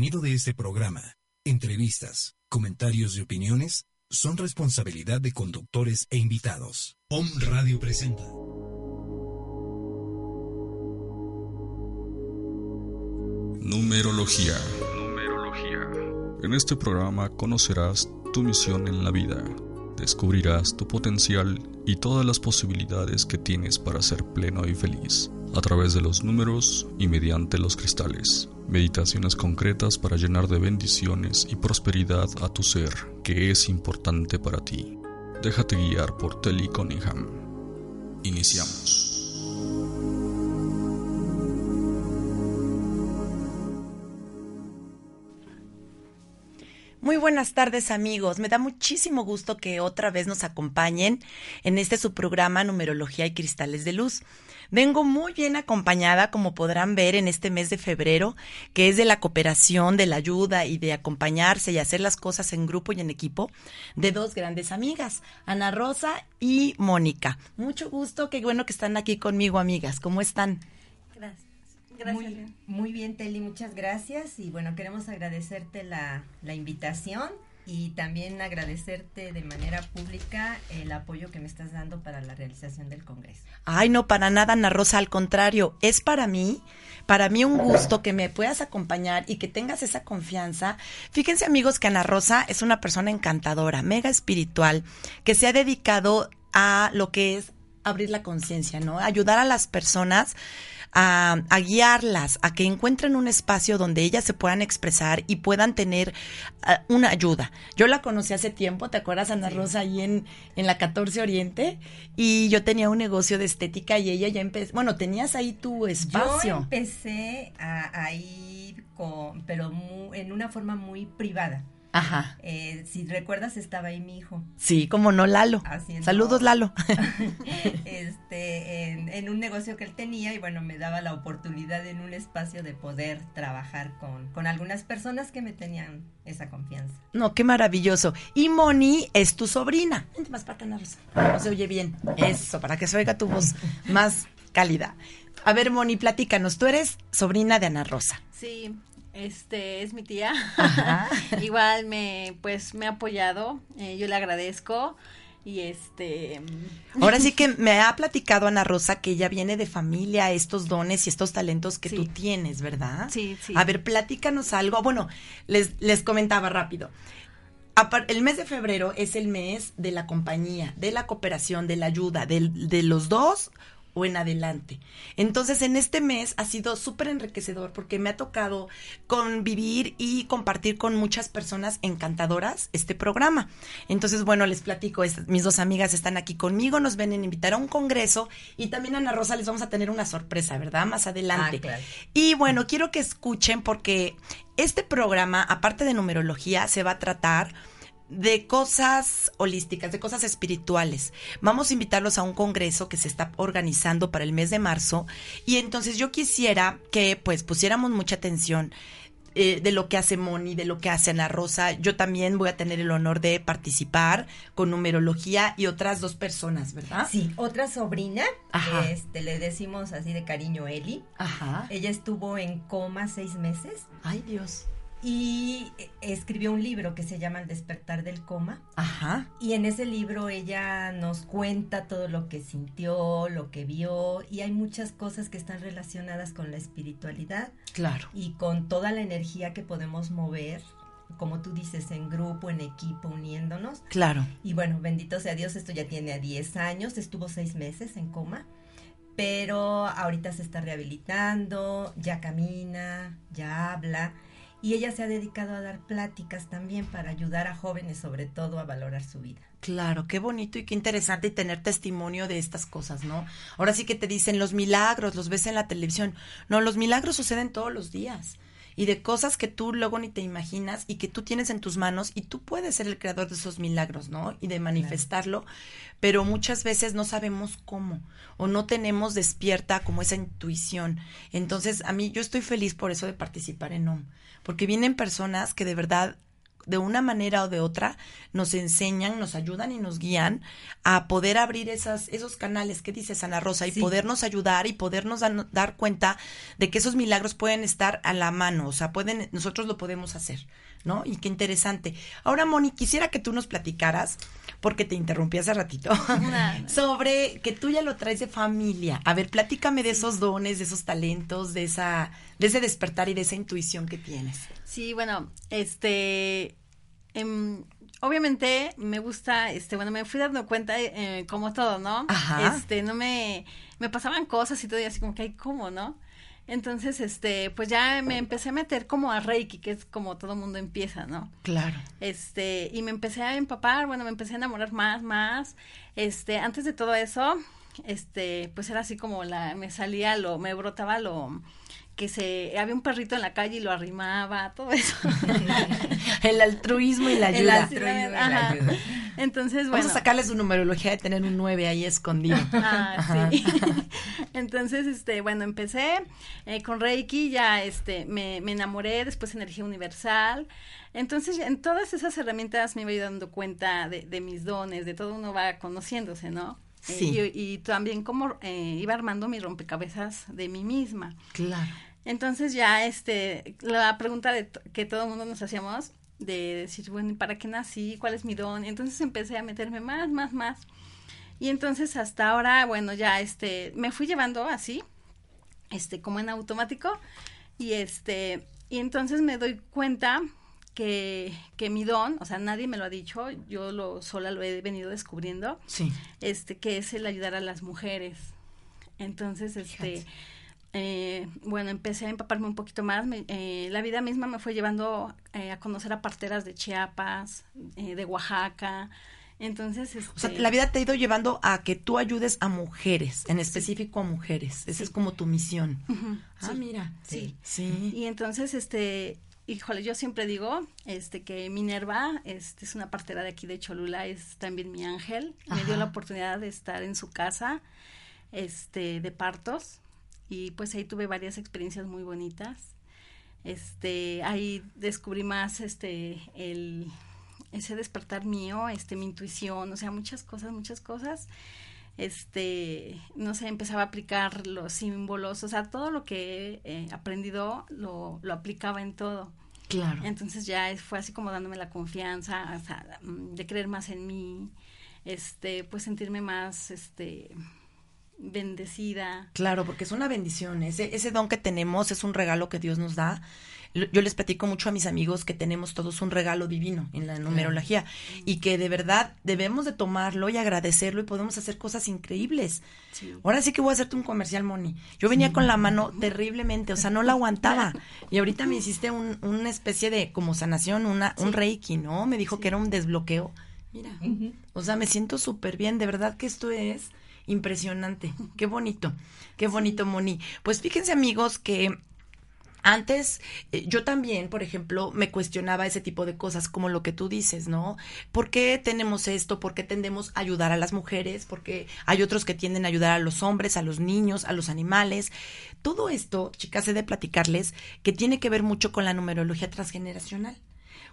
contenido de este programa, entrevistas, comentarios y opiniones son responsabilidad de conductores e invitados. Om Radio presenta. Numerología. En este programa conocerás tu misión en la vida, descubrirás tu potencial y todas las posibilidades que tienes para ser pleno y feliz a través de los números y mediante los cristales. Meditaciones concretas para llenar de bendiciones y prosperidad a tu ser, que es importante para ti. Déjate guiar por Telly Cunningham. Iniciamos. Muy buenas tardes amigos, me da muchísimo gusto que otra vez nos acompañen en este su programa Numerología y Cristales de Luz. Vengo muy bien acompañada, como podrán ver, en este mes de febrero, que es de la cooperación, de la ayuda y de acompañarse y hacer las cosas en grupo y en equipo, de dos grandes amigas, Ana Rosa y Mónica. Mucho gusto, qué bueno que están aquí conmigo, amigas. ¿Cómo están? Gracias. Gracias. Muy, muy bien, Teli, muchas gracias. Y bueno, queremos agradecerte la, la invitación y también agradecerte de manera pública el apoyo que me estás dando para la realización del Congreso. Ay, no, para nada, Ana Rosa, al contrario, es para mí, para mí un gusto que me puedas acompañar y que tengas esa confianza. Fíjense amigos que Ana Rosa es una persona encantadora, mega espiritual, que se ha dedicado a lo que es abrir la conciencia, ¿no? Ayudar a las personas a, guiarlas, a que encuentren un espacio donde ellas se puedan expresar y puedan tener ah, una ayuda. Yo la conocí hace tiempo, ¿te acuerdas, Ana Rosa, ahí en, en la 14 Oriente? Y yo tenía un negocio de estética y ella ya empezó, bueno, tenías ahí tu espacio. Yo empecé a, a ir con, pero en una forma muy privada. Ajá. Eh, si recuerdas, estaba ahí mi hijo. Sí, como no, Lalo. Saludos, Lalo. este, en, un negocio que él tenía y bueno, me daba la oportunidad en un espacio de poder trabajar con, con algunas personas que me tenían esa confianza. No, qué maravilloso. Y Moni es tu sobrina. Vente más para Rosa. No se oye bien. Eso, para que se oiga tu voz más cálida. A ver, Moni, platícanos. Tú eres sobrina de Ana Rosa. Sí, este es mi tía. Igual me pues me ha apoyado, eh, yo le agradezco y este Ahora sí que me ha platicado Ana Rosa que ella viene de familia, estos dones y estos talentos que tú tienes, ¿verdad? Sí, sí. A ver, platícanos algo. Bueno, les les comentaba rápido. El mes de febrero es el mes de la compañía, de la cooperación, de la ayuda, de, de los dos o en adelante. Entonces, en este mes ha sido súper enriquecedor porque me ha tocado convivir y compartir con muchas personas encantadoras este programa. Entonces, bueno, les platico, mis dos amigas están aquí conmigo, nos ven a invitar a un congreso y también a Ana Rosa les vamos a tener una sorpresa, ¿verdad? Más adelante. Ah, y bueno, quiero que escuchen porque este programa, aparte de numerología, se va a tratar de cosas holísticas, de cosas espirituales. Vamos a invitarlos a un congreso que se está organizando para el mes de marzo y entonces yo quisiera que pues pusiéramos mucha atención eh, de lo que hace Moni, de lo que hace Ana Rosa. Yo también voy a tener el honor de participar con numerología y otras dos personas, ¿verdad? Sí, otra sobrina, este le decimos así de cariño Eli. Ajá. Ella estuvo en coma seis meses. Ay, Dios y escribió un libro que se llama El despertar del coma. Ajá. Y en ese libro ella nos cuenta todo lo que sintió, lo que vio y hay muchas cosas que están relacionadas con la espiritualidad. Claro. Y con toda la energía que podemos mover como tú dices, en grupo, en equipo, uniéndonos. Claro. Y bueno, bendito sea Dios, esto ya tiene a 10 años, estuvo seis meses en coma, pero ahorita se está rehabilitando, ya camina, ya habla y ella se ha dedicado a dar pláticas también para ayudar a jóvenes sobre todo a valorar su vida. Claro, qué bonito y qué interesante tener testimonio de estas cosas, ¿no? Ahora sí que te dicen los milagros, los ves en la televisión. No, los milagros suceden todos los días y de cosas que tú luego ni te imaginas y que tú tienes en tus manos y tú puedes ser el creador de esos milagros, ¿no? Y de manifestarlo, pero muchas veces no sabemos cómo o no tenemos despierta como esa intuición. Entonces, a mí yo estoy feliz por eso de participar en OM porque vienen personas que de verdad de una manera o de otra nos enseñan, nos ayudan y nos guían a poder abrir esas, esos canales que dice Ana Rosa y podernos ayudar y podernos dar cuenta de que esos milagros pueden estar a la mano, o sea, pueden, nosotros lo podemos hacer, ¿no? Y qué interesante. Ahora, Moni, quisiera que tú nos platicaras, porque te interrumpí hace ratito, sobre que tú ya lo traes de familia. A ver, platícame de esos dones, de esos talentos, de esa, de ese despertar y de esa intuición que tienes. Sí, bueno, este, em, obviamente me gusta, este, bueno, me fui dando cuenta, eh, como todo, ¿no? Ajá. Este, no me, me pasaban cosas y todo, y así como que, ¿cómo, no? Entonces, este, pues ya me empecé a meter como a Reiki, que es como todo mundo empieza, ¿no? Claro. Este, y me empecé a empapar, bueno, me empecé a enamorar más, más. Este, antes de todo eso, este, pues era así como la, me salía lo, me brotaba lo, que se había un perrito en la calle y lo arrimaba, todo eso. el altruismo y la ayuda. El altruismo y la ayuda. Entonces, bueno. Vamos a sacarle su numerología de tener un 9 ahí escondido. Ah, sí. Entonces, este, bueno, empecé eh, con Reiki, ya este, me, enamoré, después energía universal. Entonces, en todas esas herramientas me iba dando cuenta de, mis dones, de todo uno va conociéndose, ¿no? Eh, sí. y, también como eh, iba armando mi rompecabezas de mí misma. Claro. Entonces ya este, la pregunta de que todo el mundo nos hacíamos, de decir, bueno, ¿para qué nací? ¿Cuál es mi don? entonces empecé a meterme más, más, más. Y entonces hasta ahora, bueno, ya este, me fui llevando así, este, como en automático. Y este, y entonces me doy cuenta que, que mi don, o sea, nadie me lo ha dicho, yo lo sola lo he venido descubriendo. Sí. Este, que es el ayudar a las mujeres. Entonces, este, eh, bueno, empecé a empaparme un poquito más. Eh, la vida misma me fue llevando eh, a conocer a parteras de Chiapas, de Oaxaca. Entonces, o sea, este la vida te ha ido llevando a que tú ayudes a mujeres, en específico a mujeres. Esa es como tu misión. Ah, mira. Sí. sí. Y entonces, este, híjole, yo siempre digo, este, que Minerva, este, es una partera de aquí de Cholula, es también mi ángel. Me dio la oportunidad de estar en su casa, este, de partos y pues ahí tuve varias experiencias muy bonitas. Este, ahí descubrí más este el ese despertar mío, este mi intuición, o sea, muchas cosas, muchas cosas. Este, no sé, empezaba a aplicar los símbolos, o sea, todo lo que he aprendido lo, lo aplicaba en todo. Claro. Entonces ya fue así como dándome la confianza, o sea, de creer más en mí, este, pues sentirme más, este, bendecida. Claro, porque es una bendición. Ese, ese don que tenemos es un regalo que Dios nos da. Yo les platico mucho a mis amigos que tenemos todos un regalo divino en la numerología y que de verdad debemos de tomarlo y agradecerlo y podemos hacer cosas increíbles. Ahora sí que voy a hacerte un comercial, Moni. Yo venía con la mano terriblemente, o sea, no la aguantaba. Y ahorita me hiciste un, una especie de como sanación, una, un reiki, ¿no? Me dijo que era un desbloqueo. Mira, o sea, me siento súper bien. De verdad que esto es Impresionante. Qué bonito. Qué bonito, Moni. Pues fíjense, amigos, que antes eh, yo también, por ejemplo, me cuestionaba ese tipo de cosas como lo que tú dices, ¿no? ¿Por qué tenemos esto? ¿Por qué tendemos a ayudar a las mujeres? Porque hay otros que tienden a ayudar a los hombres, a los niños, a los animales. Todo esto, chicas, he de platicarles que tiene que ver mucho con la numerología transgeneracional.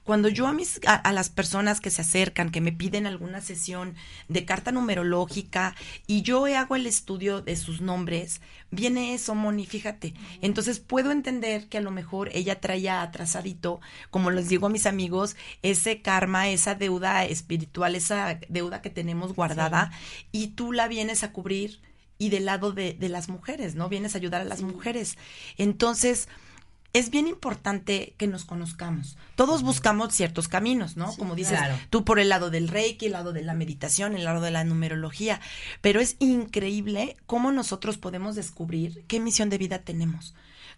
Cuando yo a mis a, las personas que se acercan, que me piden alguna sesión de carta numerológica y yo hago el estudio de sus nombres, viene eso, Moni, fíjate. Entonces puedo entender que a lo mejor ella traía atrasadito, como les digo a mis amigos, ese karma, esa deuda espiritual, esa deuda que tenemos guardada y tú la vienes a cubrir y del lado de, de las mujeres, ¿no? Vienes a ayudar a las mujeres. Entonces, es bien importante que nos conozcamos. Todos buscamos ciertos caminos, ¿no? Como dices, tú por el lado del reiki, el lado de la meditación, el lado de la numerología, pero es increíble cómo nosotros podemos descubrir qué misión de vida tenemos.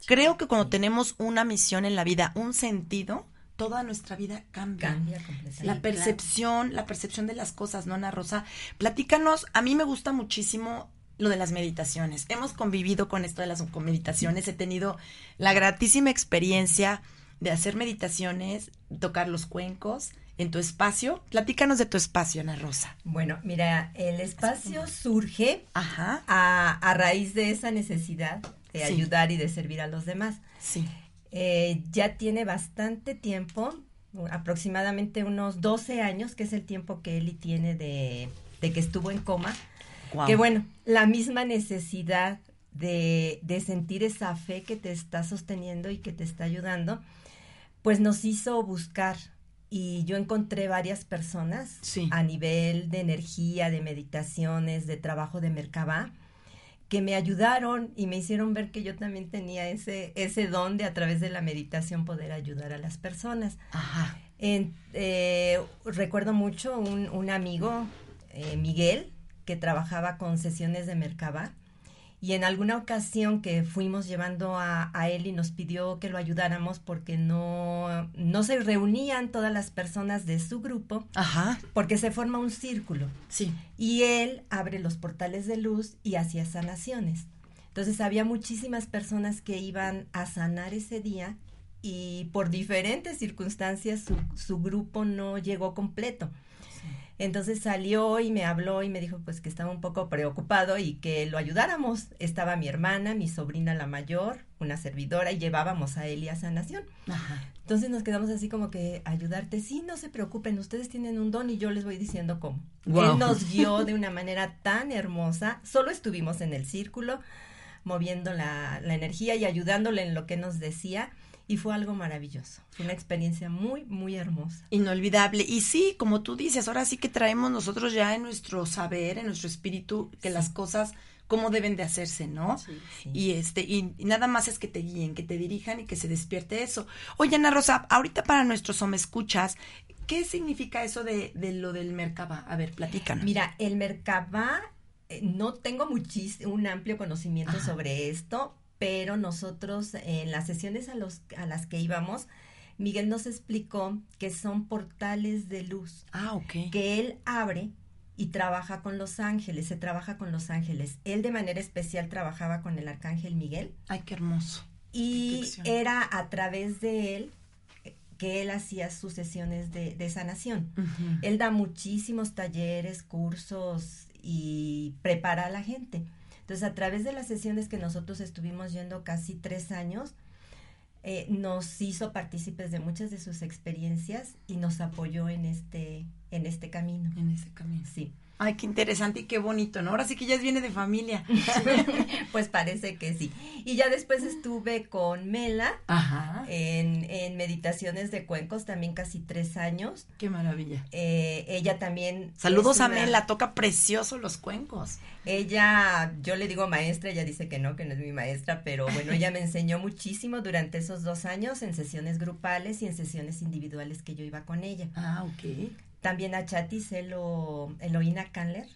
Creo que cuando tenemos una misión en la vida, un sentido, toda nuestra vida cambia. Cambia la percepción, la percepción de las cosas, ¿no, Ana Rosa? Platícanos, a mí me gusta muchísimo lo de las meditaciones. Hemos convivido con esto de las meditaciones. He tenido la gratísima experiencia de hacer meditaciones, tocar los cuencos en tu espacio. Platícanos de tu espacio, Ana Rosa. Bueno, mira, el espacio surge A, raíz de esa necesidad de ayudar y de servir a los demás. Sí. Eh, ya tiene bastante tiempo aproximadamente unos 12 años, que es el tiempo que Eli tiene de, que estuvo en coma. Que bueno, la misma necesidad de, de, sentir esa fe que te está sosteniendo y que te está ayudando, pues nos hizo buscar. Y yo encontré varias personas a nivel de energía, de meditaciones, de trabajo de Merkabah, que me ayudaron y me hicieron ver que yo también tenía ese, ese don de a través de la meditación poder ayudar a las personas. Ajá. Eh, recuerdo mucho un, un amigo, eh, Miguel, que trabajaba con sesiones de Merkabah y en alguna ocasión que fuimos llevando a, él y nos pidió que lo ayudáramos porque no, no se reunían todas las personas de su grupo, Ajá. porque se forma un círculo. Sí. Y él abre los portales de luz y hacía sanaciones. Entonces había muchísimas personas que iban a sanar ese día y por diferentes circunstancias su, su grupo no llegó completo. Entonces salió y me habló y me dijo pues que estaba un poco preocupado y que lo ayudáramos. Estaba mi hermana, mi sobrina la mayor, una servidora y llevábamos a él y a sanación. Ajá. Entonces nos quedamos así como que ayudarte, sí, no se preocupen, ustedes tienen un don y yo les voy diciendo cómo. Él nos guió de una manera tan hermosa, solo estuvimos en el círculo moviendo la, la energía y ayudándole en lo que nos decía y fue algo maravilloso. Fue una experiencia muy, muy hermosa. Inolvidable. Y sí, como tú dices, ahora sí que traemos nosotros ya en nuestro saber, en nuestro espíritu, que las cosas cómo deben de hacerse, ¿no? Sí, Y este, y, nada más es que te guíen, que te dirijan y que se despierte eso. Oye, Ana Rosa, ahorita para nuestros escuchas, ¿qué significa eso de, de lo del Merkaba? A ver, platícanos. Mira, el Merkaba, eh, no tengo muchísimo, un amplio conocimiento sobre esto, pero nosotros en las sesiones a, los, a las que íbamos, Miguel nos explicó que son portales de luz. Ah, ok. Que él abre y trabaja con los ángeles, se trabaja con los ángeles. Él de manera especial trabajaba con el arcángel Miguel. Ay, qué hermoso. Y era a través de él que él hacía sus sesiones de, sanación. Él da muchísimos talleres, cursos y prepara a la gente. Entonces, a través de las sesiones que nosotros estuvimos yendo casi tres años, eh, nos hizo partícipes de muchas de sus experiencias y nos apoyó en este, en este camino. En ese camino. Sí. Ay, qué interesante y qué bonito, ¿no? Ahora sí que ya viene de familia. pues parece que sí. Y ya después estuve con Mela En, en meditaciones de cuencos, también casi tres años. Qué maravilla. Eh, ella también. Saludos a Mela, toca precioso los cuencos. Ella, yo le digo maestra, ella dice que no, que no es mi maestra, pero bueno, ella me enseñó muchísimo durante esos dos años en sesiones grupales y en sesiones individuales que yo iba con ella. Ah, ok. También a Chatis Elo, Eloína Candler.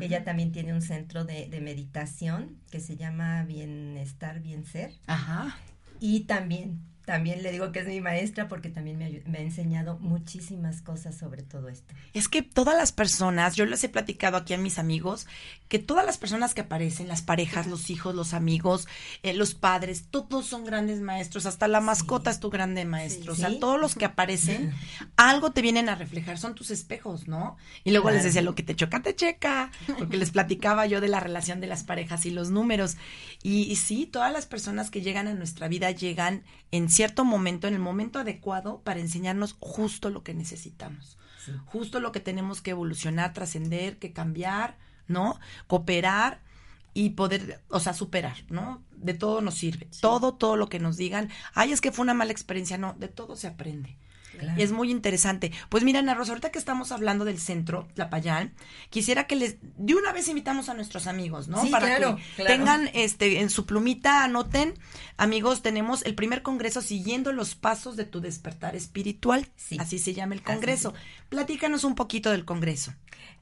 Ella también tiene un centro de, de, meditación que se llama Bienestar, Bien Ser. Ajá. Y también también le digo que es mi maestra porque también me, ha enseñado muchísimas cosas sobre todo esto. Es que todas las personas, yo les he platicado aquí a mis amigos, que todas las personas que aparecen, las parejas, los hijos, los amigos, eh, los padres, todos son grandes maestros, hasta la mascota es tu grande maestro, o sea, todos los que aparecen, algo te vienen a reflejar, son tus espejos, ¿no? Y luego les decía, lo que te choca, te checa, porque les platicaba yo de la relación de las parejas y los números. Y, y sí, todas las personas que llegan a nuestra vida llegan en cierto momento, en el momento adecuado, para enseñarnos justo lo que necesitamos, justo lo que tenemos que evolucionar, trascender, que cambiar, ¿no? Cooperar y poder, o sea, superar, ¿no? De todo nos sirve. Todo, todo lo que nos digan, ay, es que fue una mala experiencia, no, de todo se aprende. Es muy interesante. Pues mira, Ana Rosa, ahorita que estamos hablando del centro, Tlapayán, quisiera que les, de una vez invitamos a nuestros amigos, ¿no? Para que tengan este, en su plumita, anoten, amigos, tenemos el primer congreso siguiendo los pasos de tu despertar espiritual. Así se llama el congreso. Platícanos un poquito del congreso.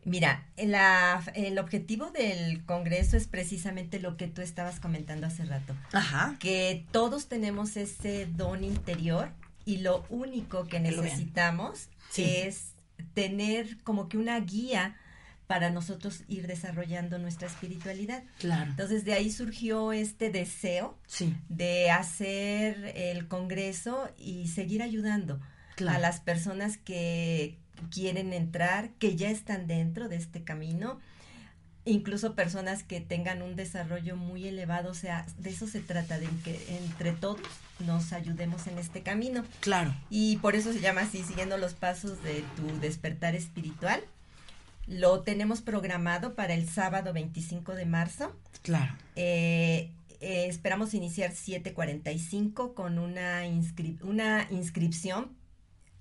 Mira, la, el objetivo del Congreso es precisamente lo que tú estabas comentando hace rato. Ajá. Que todos tenemos ese don interior y lo único que necesitamos es tener como que una guía para nosotros ir desarrollando nuestra espiritualidad. Claro. Entonces de ahí surgió este deseo de hacer el congreso y seguir ayudando a las personas que quieren entrar, que ya están dentro de este camino. Incluso personas que tengan un desarrollo muy elevado, o sea, de eso se trata, de que entre todos nos ayudemos en este camino. Claro. Y por eso se llama así, siguiendo los pasos de tu despertar espiritual. Lo tenemos programado para el sábado 25 de marzo. Claro. Eh, eh, esperamos iniciar 7.45 con una, una inscripción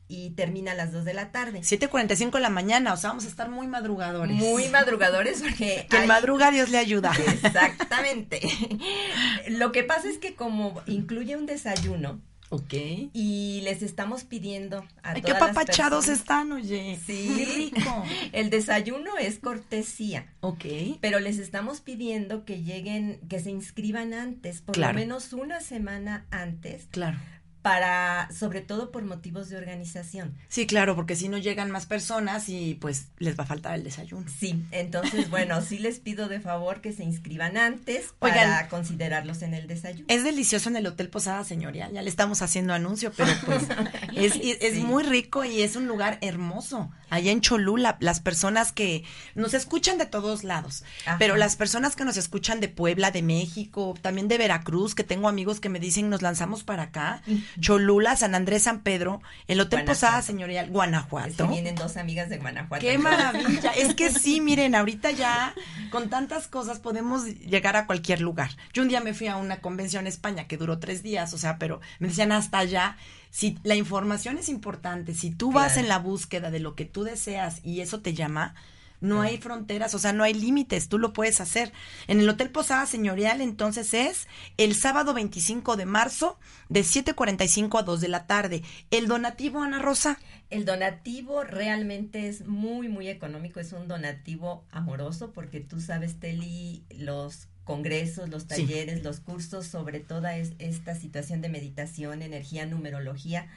y termina a las 2 de la tarde. 7.45 de la mañana, o sea, vamos a estar muy madrugadores. Muy madrugadores porque... que madruga Dios le ayuda. Exactamente. Lo que pasa es que como incluye un desayuno, Ok. Y les estamos pidiendo a Ay, qué papachados están, oye. Sí. rico. El desayuno es cortesía. Ok. Pero les estamos pidiendo que lleguen, que se inscriban antes, por lo menos una semana antes. Claro para, sobre todo por motivos de organización. Sí, claro, porque si no llegan más personas y pues les va a faltar el desayuno. Sí, entonces, bueno, sí les pido de favor que se inscriban antes para considerarlos en el desayuno. Es delicioso en el Hotel Posada Señorial, ya le estamos haciendo anuncio, pero pues es, es muy rico y es un lugar hermoso. Allá en Cholula, las personas que nos escuchan de todos lados, pero las personas que nos escuchan de Puebla, de México, también de Veracruz, que tengo amigos que me dicen nos lanzamos para acá, Cholula, San Andrés, San Pedro, el Hotel Posada Señorial, Guanajuato. vienen dos amigas de Guanajuato. ¡Qué maravilla! es que sí, miren, ahorita ya con tantas cosas podemos llegar a cualquier lugar. Yo un día me fui a una convención en España que duró tres días, o sea, pero me decían hasta allá. Si la información es importante, si tú vas en la búsqueda de lo que tú deseas y eso te llama, no hay fronteras, o sea, no hay límites, tú lo puedes hacer. En el Hotel Posada Señorial, entonces es el sábado 25 de marzo de 7.45 a 2 de la tarde. ¿El donativo, Ana Rosa? El donativo realmente es muy, muy económico, es un donativo amoroso porque tú sabes, Teli, los congresos, los talleres, los cursos sobre toda esta situación de meditación, energía, numerología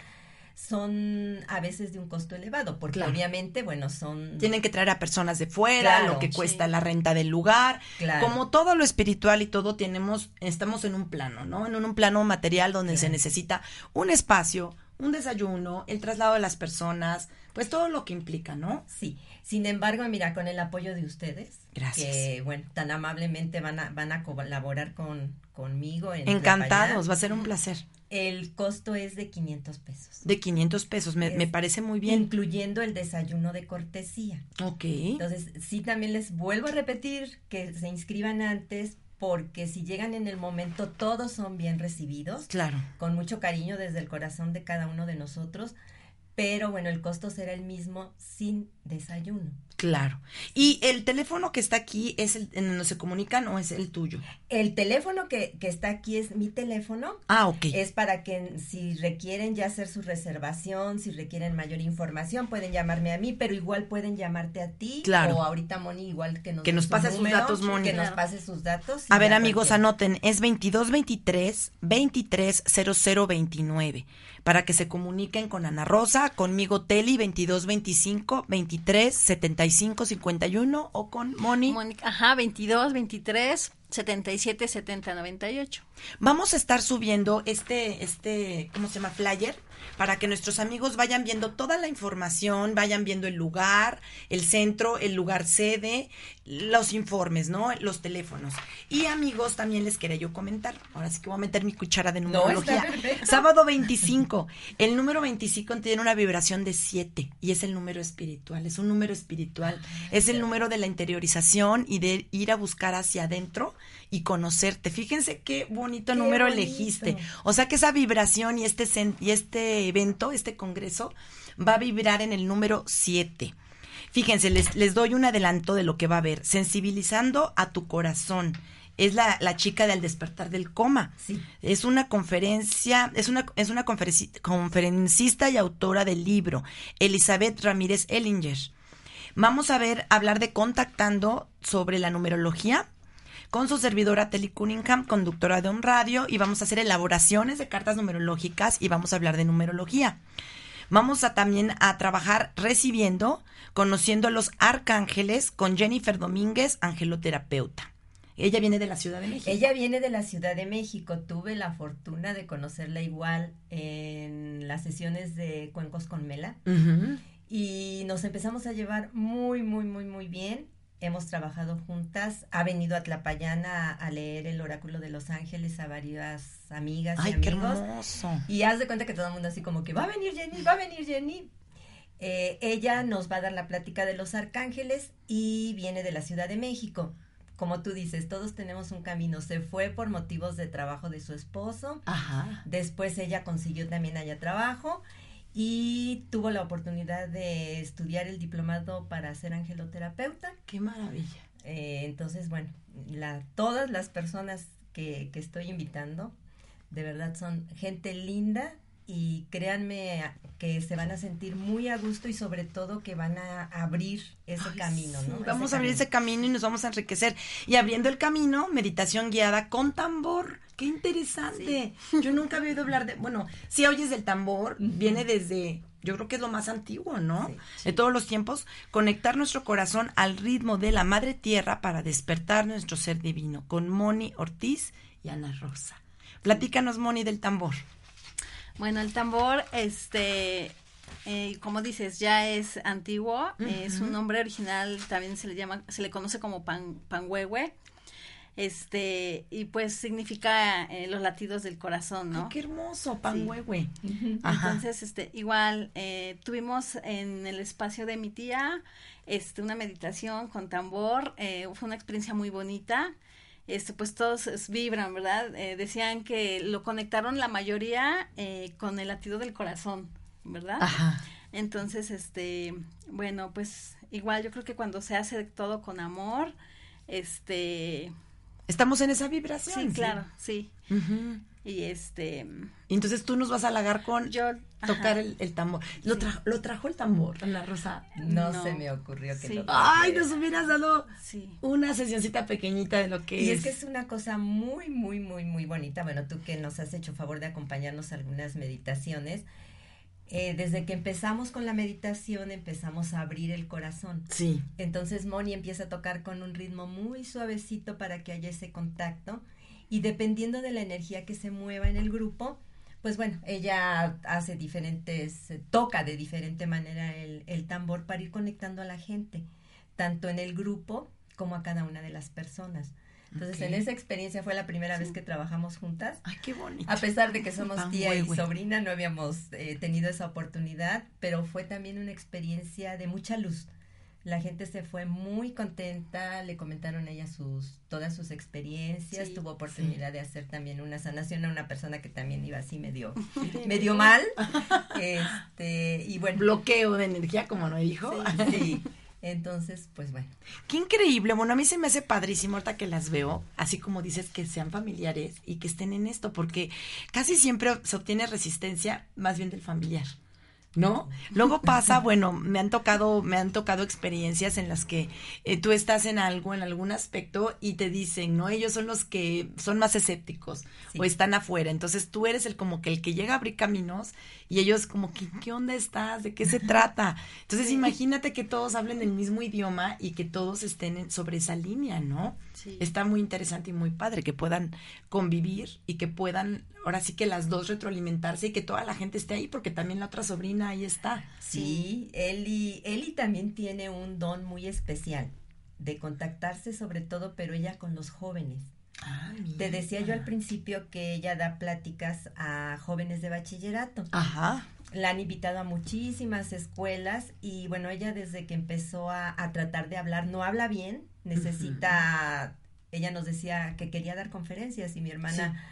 son a veces de un costo elevado, porque obviamente, bueno, son... Tienen que traer a personas de fuera, lo que cuesta la renta del lugar. Como todo lo espiritual y todo, tenemos, estamos en un plano, ¿no? En un, plano material donde se necesita un espacio, un desayuno, el traslado de las personas, pues todo lo que implica, ¿no? Sí. Sin embargo, mira, con el apoyo de ustedes, Gracias. que bueno, tan amablemente van a, van a colaborar con, conmigo. En Encantados, va a ser un placer. El costo es de 500 pesos. De 500 pesos, me, me, parece muy bien. Incluyendo el desayuno de cortesía. Ok. Entonces, sí, también les vuelvo a repetir que se inscriban antes porque si llegan en el momento todos son bien recibidos. Claro. Con mucho cariño desde el corazón de cada uno de nosotros pero bueno, el costo será el mismo sin desayuno. Claro. ¿Y el teléfono que está aquí es el en donde se comunican o es el tuyo? El teléfono que, que está aquí es mi teléfono. Ah, ok. Es para que si requieren ya hacer su reservación, si requieren mayor información, pueden llamarme a mí, pero igual pueden llamarte a ti. Claro. O ahorita Moni, igual que nos Que nos pase sus datos, Moni. Que nos pase sus datos. A ver, amigos, anoten. Es 2223 230029 para que se comuniquen con Ana Rosa, conmigo Teli 2225 23 75 51 o con Moni. ajá, 22 23 77 70 98. Vamos a estar subiendo este este ¿cómo se llama? flyer para que nuestros amigos vayan viendo toda la información, vayan viendo el lugar, el centro, el lugar sede, los informes, ¿no? Los teléfonos. Y amigos, también les quería yo comentar, ahora sí que voy a meter mi cuchara de numerología. Sábado 25, el número 25 tiene una vibración de 7 y es el número espiritual, es un número espiritual, es el número de la interiorización y de ir a buscar hacia adentro y conocerte. Fíjense qué bonito número elegiste. O sea que esa vibración y este y este evento, este congreso, va a vibrar en el número 7. Fíjense, les, les doy un adelanto de lo que va a haber. Sensibilizando a tu corazón es la, la, chica del despertar del coma. Sí. Es una conferencia, es una, es una conferencista y autora del libro, Elizabeth Ramírez Ellinger. Vamos a ver, hablar de contactando sobre la numerología con su servidora Telly Cunningham, conductora de un radio, y vamos a hacer elaboraciones de cartas numerológicas y vamos a hablar de numerología. Vamos a también a trabajar recibiendo, conociendo a los arcángeles con Jennifer Domínguez, angeloterapeuta. Ella viene de la Ciudad de México. Ella viene de la Ciudad de México. Tuve la fortuna de conocerla igual en las sesiones de Cuencos con Mela. Y nos empezamos a llevar muy, muy, muy, muy bien hemos trabajado juntas, ha venido a Tlapayana a, leer el oráculo de los ángeles a varias amigas y amigos. Qué hermoso. Y haz de cuenta que todo el mundo así como que va a venir Jenny, va a venir Jenny. Eh, ella nos va a dar la plática de los arcángeles y viene de la Ciudad de México. Como tú dices, todos tenemos un camino. Se fue por motivos de trabajo de su esposo. Ajá. Después ella consiguió también allá trabajo y tuvo la oportunidad de estudiar el diplomado para ser angeloterapeuta. ¡Qué maravilla! Eh, entonces, bueno, la, todas las personas que, que estoy invitando, de verdad son gente linda, y créanme que se van a sentir muy a gusto y sobre todo que van a abrir ese camino, ¿no? vamos a abrir ese camino y nos vamos a enriquecer. Y abriendo el camino, meditación guiada con tambor. ¡Qué interesante! Yo nunca había oído hablar de, bueno, si oyes del tambor, viene desde, yo creo que es lo más antiguo, ¿no? De todos los tiempos, conectar nuestro corazón al ritmo de la Madre Tierra para despertar nuestro ser divino, con Moni Ortiz y Ana Rosa. Platícanos, Moni, del tambor. Bueno, el tambor, este, eh, como dices, ya es antiguo, es un nombre original, también se le llama, se le conoce como pan, panhuehue, este, y pues significa eh, los latidos del corazón, ¿no? qué hermoso, panhuehue. Entonces, este, igual, eh, tuvimos en el espacio de mi tía, este, una meditación con tambor, fue una experiencia muy bonita, este, pues todos vibran, ¿verdad? Eh, decían que lo conectaron la mayoría eh, con el latido del corazón, ¿verdad? Ajá. Entonces, este, bueno, pues igual yo creo que cuando se hace todo con amor, este... Estamos en esa vibración. Sí, claro, sí. Y este... entonces tú nos vas a halagar con yo, tocar el, tambor. ¿Lo, ¿Lo trajo el tambor, Ana Rosa? No, se me ocurrió que lo Ay, nos hubieras dado una sesioncita pequeñita de lo que es. Y es que es una cosa muy, muy, muy, muy bonita. Bueno, tú que nos has hecho favor de acompañarnos a algunas meditaciones. Eh, desde que empezamos con la meditación empezamos a abrir el corazón. Sí. Entonces Moni empieza a tocar con un ritmo muy suavecito para que haya ese contacto y dependiendo de la energía que se mueva en el grupo, pues bueno, ella hace diferentes, toca de diferente manera el, el, tambor para ir conectando a la gente, tanto en el grupo como a cada una de las personas. Entonces, en esa experiencia fue la primera vez que trabajamos juntas. Ay, qué bonito. A pesar de que somos tía y sobrina, no habíamos eh, tenido esa oportunidad, pero fue también una experiencia de mucha luz la gente se fue muy contenta, le comentaron a ella sus, todas sus experiencias, tuvo oportunidad de hacer también una sanación a una persona que también iba así medio, medio mal, este, y bueno. Bloqueo de energía, como no dijo. Sí, Entonces, pues bueno. Qué increíble. Bueno, a mí se me hace padrísimo ahorita que las veo, así como dices, que sean familiares y que estén en esto, porque casi siempre se obtiene resistencia más bien del familiar. ¿No? Luego pasa, bueno, me han tocado, me han tocado experiencias en las que eh, tú estás en algo, en algún aspecto y te dicen, ¿no? Ellos son los que son más escépticos o están afuera. Entonces tú eres el como que el que llega a abrir caminos y ellos como que, ¿qué onda estás? ¿De qué se trata? Entonces imagínate que todos hablen el mismo idioma y que todos estén sobre esa línea, ¿no? Está muy interesante y muy padre que puedan convivir y que puedan, ahora sí que las dos retroalimentarse y que toda la gente esté ahí, porque también la otra sobrina ahí está. Sí, Eli, Eli también tiene un don muy especial de contactarse sobre todo, pero ella con los jóvenes. Ah, Te decía yo al principio que ella da pláticas a jóvenes de bachillerato. Ajá. La han invitado a muchísimas escuelas y bueno, ella desde que empezó a, a tratar de hablar, no habla bien, necesita, ella nos decía que quería dar conferencias y mi hermana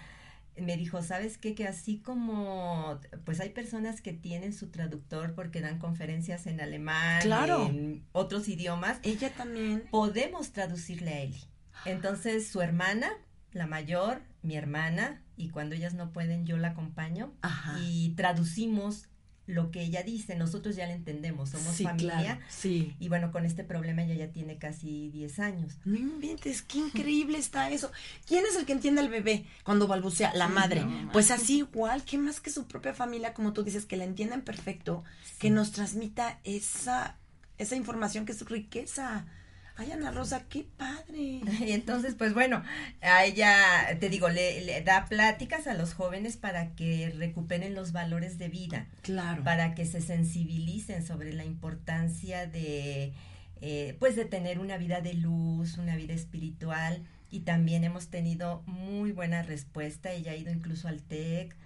me dijo, ¿sabes qué? Que así como, pues hay personas que tienen su traductor porque dan conferencias en alemán, en otros idiomas. Ella también. Podemos traducirle a Eli. Entonces su hermana, la mayor, mi hermana, y cuando ellas no pueden yo la acompaño y traducimos lo que ella dice, nosotros ya la entendemos, somos familia. sí. Y bueno, con este problema ella ya tiene casi 10 años. No inventes, qué increíble está eso. ¿Quién es el que entiende al bebé cuando balbucea? La madre. pues así igual, que más que su propia familia, como tú dices, que la entiendan perfecto, que nos transmita esa, esa información que es su riqueza. Ay, Ana Rosa, qué padre. Y entonces, pues bueno, a ella, te digo, le, da pláticas a los jóvenes para que recuperen los valores de vida. Claro. Para que se sensibilicen sobre la importancia de eh, pues de tener una vida de luz, una vida espiritual y también hemos tenido muy buena respuesta. Ella ha ido incluso al TEC,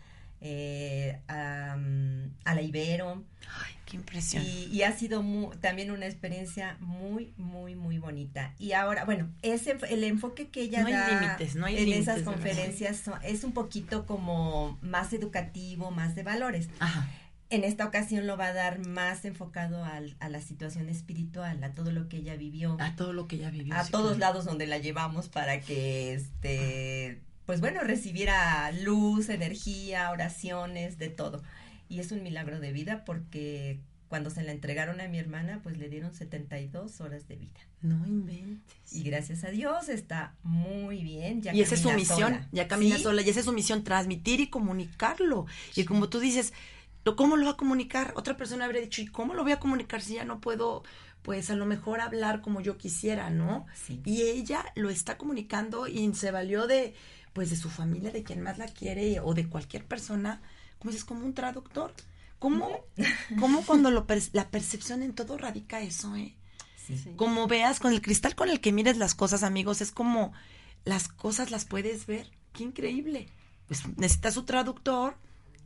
eh, a, la Ibero. Ay, qué impresión. Y, ha sido también una experiencia muy, muy, muy bonita. Y ahora, bueno, ese, el enfoque que ella da en esas conferencias es un poquito como más educativo, más de valores. Ajá en esta ocasión lo va a dar más enfocado al, a la situación espiritual, a todo lo que ella vivió. A todo lo que ella vivió. A todos lados donde la llevamos para que, este, pues bueno, recibiera luz, energía, oraciones, de todo. Y es un milagro de vida porque cuando se la entregaron a mi hermana, pues le dieron 72 horas de vida. No inventes. Y gracias a Dios está muy bien. Ya y esa es su misión, ya camina sola, y esa es su misión, transmitir y comunicarlo. Y como tú dices, ¿Cómo lo va a comunicar? Otra persona habría dicho, ¿y cómo lo voy a comunicar si ya no puedo, pues a lo mejor hablar como yo quisiera, ¿no? Y ella lo está comunicando y se valió de, pues de su familia, de quien más la quiere o de cualquier persona, como dices, como un traductor. ¿Cómo, cómo cuando lo la percepción en todo radica eso, eh? Como veas, con el cristal con el que mires las cosas, amigos, es como las cosas las puedes ver. Qué increíble. Pues necesita su traductor,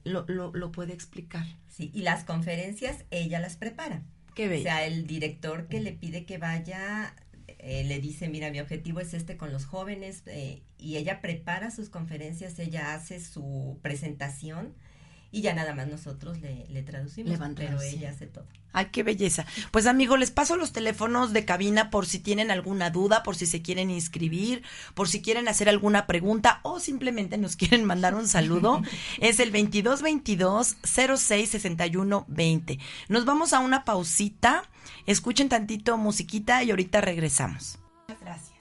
lo, lo, lo puede explicar. Sí, y las conferencias ella las prepara. Qué bello. O sea, el director que le pide que vaya eh, le dice, mira, mi objetivo es este con los jóvenes, eh, y ella prepara sus conferencias, ella hace su presentación y ya nada más nosotros le, le traducimos, pero ella hace todo. Ay, qué belleza. Pues amigo, les paso los teléfonos de cabina por si tienen alguna duda, por si se quieren inscribir, por si quieren hacer alguna pregunta o simplemente nos quieren mandar un saludo. es el 2222 0661 20. Nos vamos a una pausita. Escuchen tantito musiquita y ahorita regresamos. Gracias.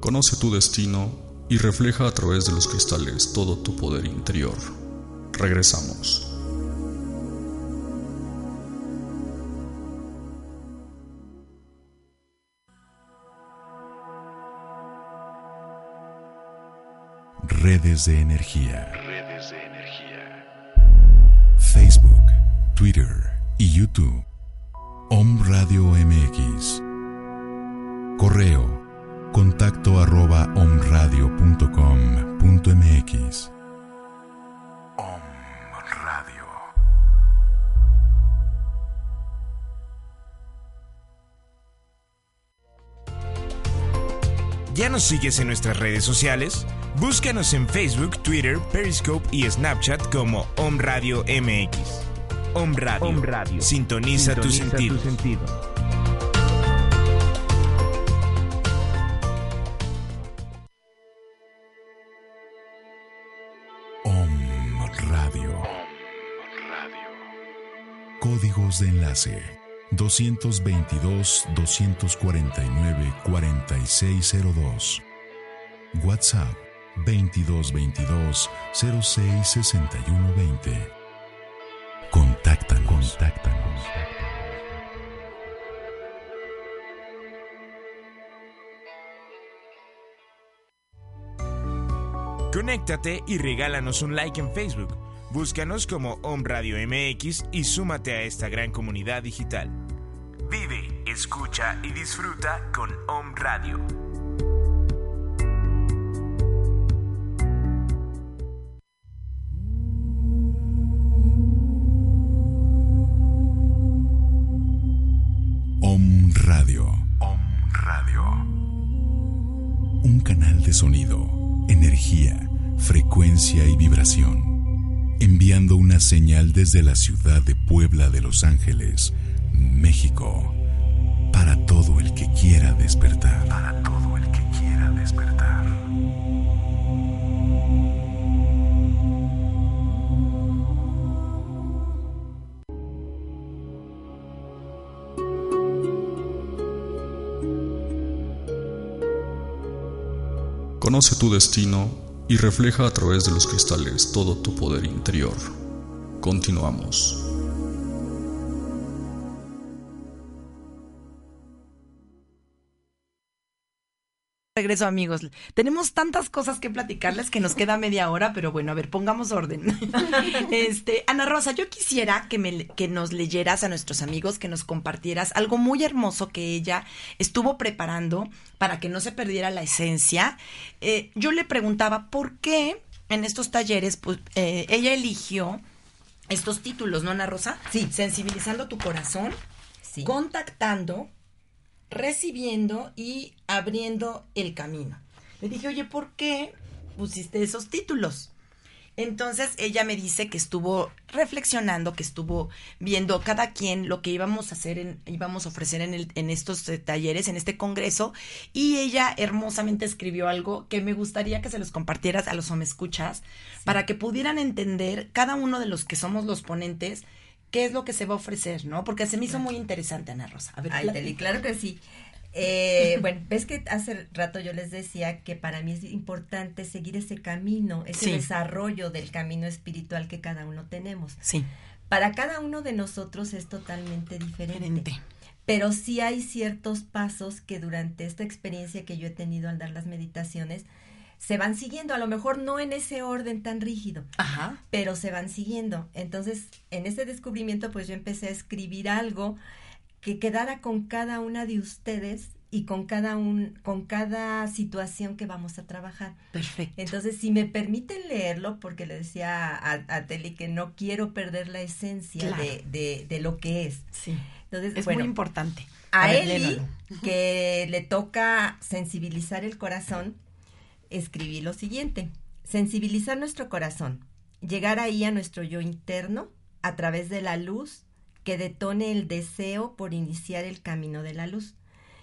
Conoce tu destino y refleja a través de los cristales todo tu poder interior. Regresamos. Redes de energía. Redes de energía. Facebook, Twitter y YouTube. Om Radio MX. Correo contacto arroba omradio.com.mx. Om Radio. ¿Ya nos sigues en nuestras redes sociales? Búscanos en Facebook, Twitter, Periscope y Snapchat como Om Radio MX. Om Radio. Sintoniza, tu sentido. Códigos de enlace 222 249 4602. WhatsApp 2222 066120. Contáctanos. Contáctanos. Conéctate y regálanos un like en Facebook Búscanos como Om Radio MX y súmate a esta gran comunidad digital. Vive, escucha y disfruta con Om Radio. Om Radio. Om Radio. Un canal de sonido, energía, frecuencia y vibración enviando una señal desde la ciudad de Puebla de Los Ángeles, México, para todo el que quiera despertar. Para todo el que quiera despertar. Conoce tu destino y refleja a través de los cristales todo tu poder interior. Continuamos. Regreso, amigos. Tenemos tantas cosas que platicarles que nos queda media hora, pero bueno, a ver, pongamos orden. este, Ana Rosa, yo quisiera que, me, que nos leyeras a nuestros amigos, que nos compartieras algo muy hermoso que ella estuvo preparando para que no se perdiera la esencia. Eh, yo le preguntaba por qué en estos talleres, pues, eh, ella eligió estos títulos, ¿no, Ana Rosa? Sí. Sensibilizando tu corazón, sí. contactando recibiendo y abriendo el camino. Le dije, oye, ¿por qué pusiste esos títulos? Entonces ella me dice que estuvo reflexionando, que estuvo viendo cada quien lo que íbamos a hacer, en, íbamos a ofrecer en, el, en estos eh, talleres, en este congreso, y ella hermosamente escribió algo que me gustaría que se los compartieras a los homescuchas para que pudieran entender cada uno de los que somos los ponentes qué es lo que se va a ofrecer, ¿no? Porque se me hizo muy interesante, Ana Rosa. A ver, Ay, claro que sí. Eh, bueno, ves que hace rato yo les decía que para mí es importante seguir ese camino, ese desarrollo del camino espiritual que cada uno tenemos. Sí. Para cada uno de nosotros es totalmente diferente. Pero sí hay ciertos pasos que durante esta experiencia que yo he tenido al dar las meditaciones, se van siguiendo, a lo mejor no en ese orden tan rígido, Ajá. pero se van siguiendo. Entonces, en ese descubrimiento, pues yo empecé a escribir algo que quedara con cada una de ustedes y con cada un, con cada situación que vamos a trabajar. Perfecto. Entonces, si me permiten leerlo, porque le decía a, a Teli que no quiero perder la esencia de, de, de, lo que es. Sí. Entonces, es muy importante. A, a Eli, que le toca sensibilizar el corazón, escribí lo siguiente, sensibilizar nuestro corazón, llegar ahí a nuestro yo interno a través de la luz que detone el deseo por iniciar el camino de la luz.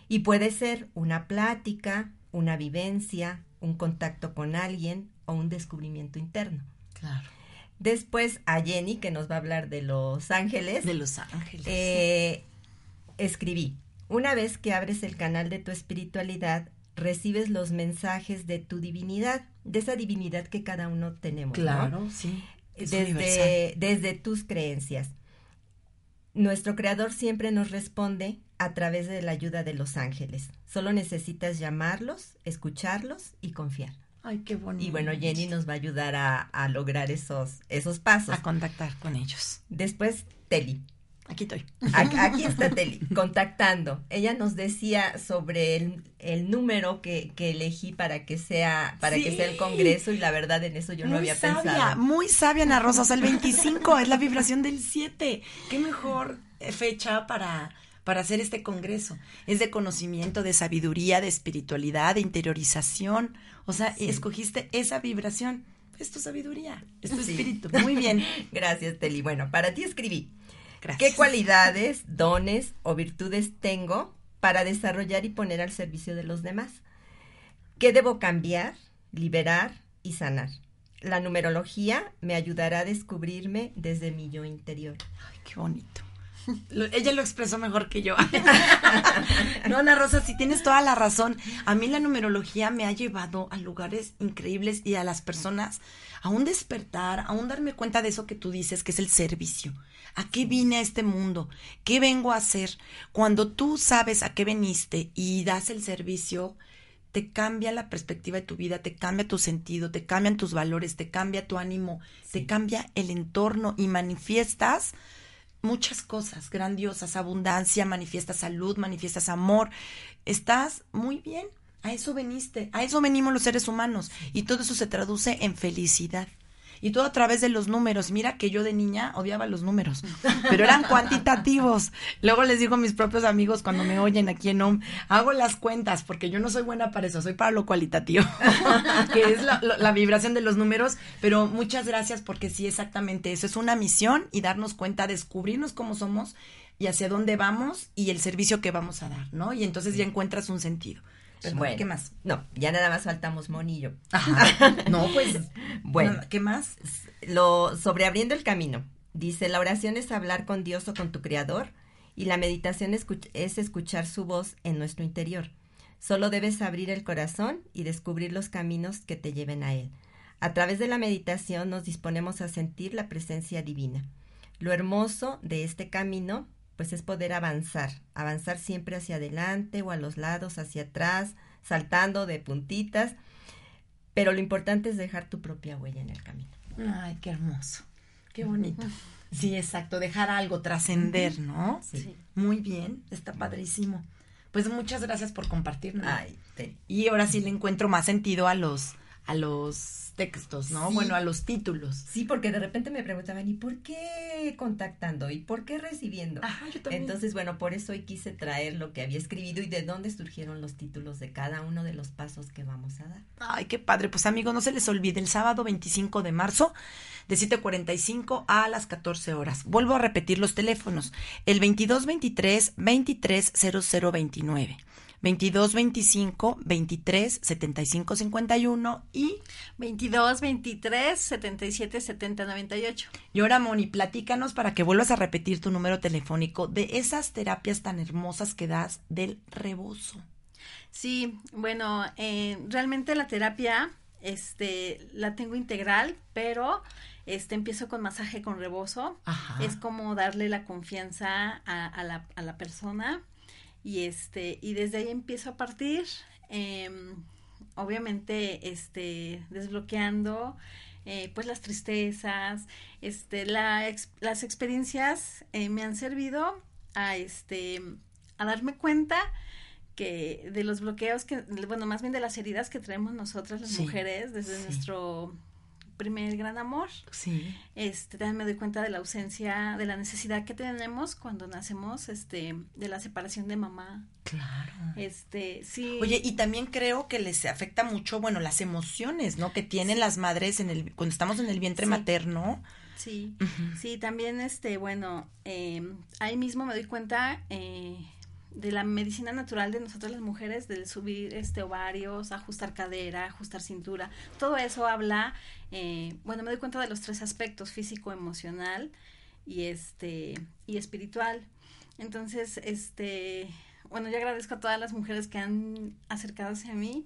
Y puede ser una plática, una vivencia, un contacto con alguien o un descubrimiento interno. Claro. Después a Jenny, que nos va a hablar de Los Ángeles. De Los Ángeles. Eh, escribí, una vez que abres el canal de tu espiritualidad, recibes los mensajes de tu divinidad, de esa divinidad que cada uno tenemos. Claro, sí. Desde, desde tus creencias. Nuestro creador siempre nos responde a través de la ayuda de los ángeles. Solo necesitas llamarlos, escucharlos y confiar. Ay, qué bonito. Y bueno, Jenny nos va a ayudar a, a lograr esos, esos pasos. A contactar con ellos. Después, Teli. Aquí estoy. Aquí está Teli, contactando. Ella nos decía sobre el, el número que, que, elegí para que sea para sí. que sea el congreso y la verdad en eso yo muy no había sabia, pensado. Muy sabia, Ana Rosa. O sea, el 25 es la vibración del 7. Qué mejor fecha para, para hacer este congreso. Es de conocimiento, de sabiduría, de espiritualidad, de interiorización. O sea, sí. escogiste esa vibración. Es tu sabiduría, es tu sí. espíritu. Muy bien. Gracias, Teli. Bueno, para ti escribí. Gracias. ¿Qué cualidades, dones o virtudes tengo para desarrollar y poner al servicio de los demás? ¿Qué debo cambiar, liberar y sanar? La numerología me ayudará a descubrirme desde mi yo interior. Ay, qué bonito. Lo, ella lo expresó mejor que yo. no, Ana Rosa, si tienes toda la razón. A mí la numerología me ha llevado a lugares increíbles y a las personas a un despertar, a un darme cuenta de eso que tú dices, que es el servicio. ¿A qué vine a este mundo? ¿Qué vengo a hacer? Cuando tú sabes a qué veniste y das el servicio, te cambia la perspectiva de tu vida, te cambia tu sentido, te cambian tus valores, te cambia tu ánimo, sí. te cambia el entorno y manifiestas muchas cosas grandiosas, abundancia, manifiestas salud, manifiestas amor. Estás muy bien. A eso veniste, a eso venimos los seres humanos y todo eso se traduce en felicidad. Y todo a través de los números. Mira que yo de niña odiaba los números, pero eran cuantitativos. Luego les digo a mis propios amigos cuando me oyen aquí en OM, hago las cuentas porque yo no soy buena para eso, soy para lo cualitativo, que es la, la, vibración de los números. Pero muchas gracias porque sí, exactamente eso. Es una misión y darnos cuenta, descubrirnos cómo somos y hacia dónde vamos y el servicio que vamos a dar, ¿no? Y entonces ya encuentras un sentido. Pero bueno, ¿qué más? No, ya nada más faltamos monillo. Ajá. No, pues. bueno, ¿qué más? Lo sobre abriendo el camino. Dice, la oración es hablar con Dios o con tu creador y la meditación es, es escuchar su voz en nuestro interior. Solo debes abrir el corazón y descubrir los caminos que te lleven a él. A través de la meditación nos disponemos a sentir la presencia divina. Lo hermoso de este camino, pues es poder avanzar, avanzar siempre hacia adelante o a los lados, hacia atrás, saltando de puntitas, pero lo importante es dejar tu propia huella en el camino. Ay, qué hermoso, qué bonito. Sí, exacto, dejar algo, trascender, ¿no? Sí. Muy bien, está padrísimo. Pues muchas gracias por compartirnos. Ay, Y ahora sí le encuentro más sentido a los, a los textos, ¿no? Bueno, a los títulos. Sí, porque de repente me preguntaban, ¿y por qué contactando? ¿Y por qué recibiendo? Ajá, yo también. Entonces, bueno, por eso hoy quise traer lo que había escribido y de dónde surgieron los títulos de cada uno de los pasos que vamos a dar. Ay, qué padre. Pues amigos, no se les olvide, el sábado 25 de marzo, de 7.45 a las 14 horas. Vuelvo a repetir los teléfonos. El 2223 230029. 22 25 23 75 51 y 22 23 77 70 98. Y ahora, Moni, platícanos para que vuelvas a repetir tu número telefónico de esas terapias tan hermosas que das del rebozo. Sí, bueno, eh, realmente la terapia este la tengo integral, pero este empiezo con masaje con rebozo. Es como darle la confianza a, la, a la persona y este y desde ahí empiezo a partir em, obviamente este desbloqueando eh, pues las tristezas este la las experiencias eh, me han servido a este a darme cuenta que de los bloqueos que bueno más bien de las heridas que traemos nosotras las mujeres desde nuestro primer gran amor. Sí. Este, también me doy cuenta de la ausencia, de la necesidad que tenemos cuando nacemos, este, de la separación de mamá. Claro. Este, sí. Oye, y también creo que les afecta mucho, bueno, las emociones, ¿no? Que tienen las madres en el, cuando estamos en el vientre materno. Sí, sí, también, este, bueno, eh, ahí mismo me doy cuenta, eh, de la medicina natural de nosotras las mujeres, de subir este ovarios, ajustar cadera, ajustar cintura, todo eso habla, eh, bueno, me doy cuenta de los tres aspectos, físico, emocional y este, y espiritual. Entonces, este, bueno, yo agradezco a todas las mujeres que han acercado a mí,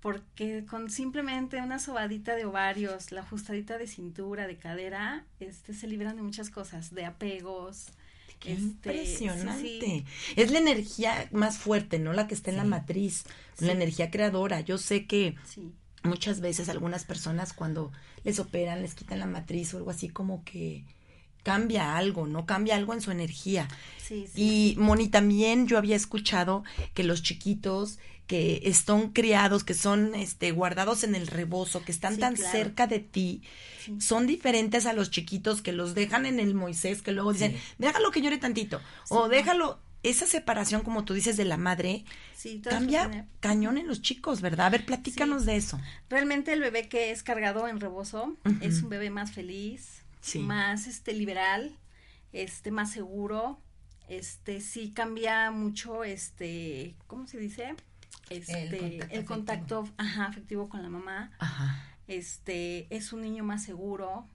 porque con simplemente una sobadita de ovarios, la ajustadita de cintura, de cadera, este, se liberan de muchas cosas, de apegos, Qué este, impresionante. Es la energía más fuerte, ¿no? La que está en la matriz, la energía creadora. Yo sé que muchas veces algunas personas cuando les operan, les quitan la matriz o algo así como que cambia algo, ¿no? Cambia algo en su energía. y Moni, también yo había escuchado que los chiquitos que están criados, que son este, guardados en el rebozo, que están tan cerca de ti, son diferentes a los chiquitos que los dejan en el Moisés, que luego dicen, déjalo que llore tantito, o déjalo, esa separación, como tú dices, de la madre, cambia cañón en los chicos, ¿verdad? A ver, platícanos de eso. Realmente el bebé que es cargado en rebozo es un bebé más feliz, más este liberal, este más seguro, este sí cambia mucho este, ¿cómo se dice? Este, el contacto, afectivo. con la mamá. Este, es un niño más seguro.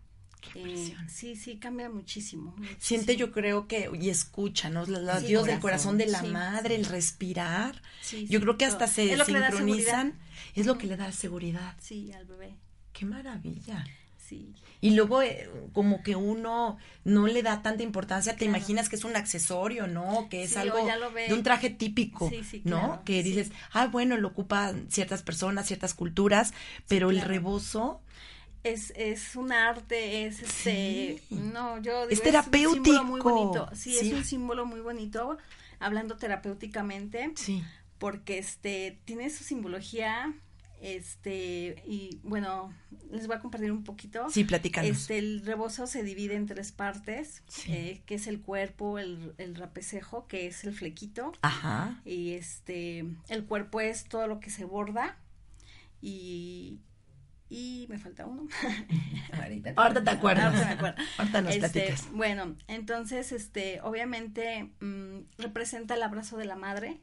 Eh, sí, sí, cambia muchísimo, Siente, yo creo que, y escucha, ¿no? Los latidos del corazón de la madre, el respirar. yo creo que hasta se sincronizan. Es lo que le da seguridad. Sí, al bebé. Qué maravilla. Y luego eh, como que uno no le da tanta importancia, te imaginas que es un accesorio, ¿no? Que es algo de un traje típico, ¿no? que dices, ah, bueno, lo ocupan ciertas personas, ciertas culturas, pero el rebozo es, es un arte, es este, no, yo es terapéutico. Es un muy bonito. Sí, es un símbolo muy bonito, hablando terapéuticamente. Sí. Porque este tiene su simbología este, y bueno, les voy a compartir un poquito. Sí, platícanos. Este, el rebozo se divide en tres partes, eh, que es el cuerpo, el, el rapecejo, que es el flequito. Ajá. Y este, el cuerpo es todo lo que se borda. Y, y me falta uno. Ahorita te acuerdas. Ahorita me acuerdo. Ahorita nos este, platicas. Bueno, entonces, este, obviamente, mm, representa el abrazo de la madre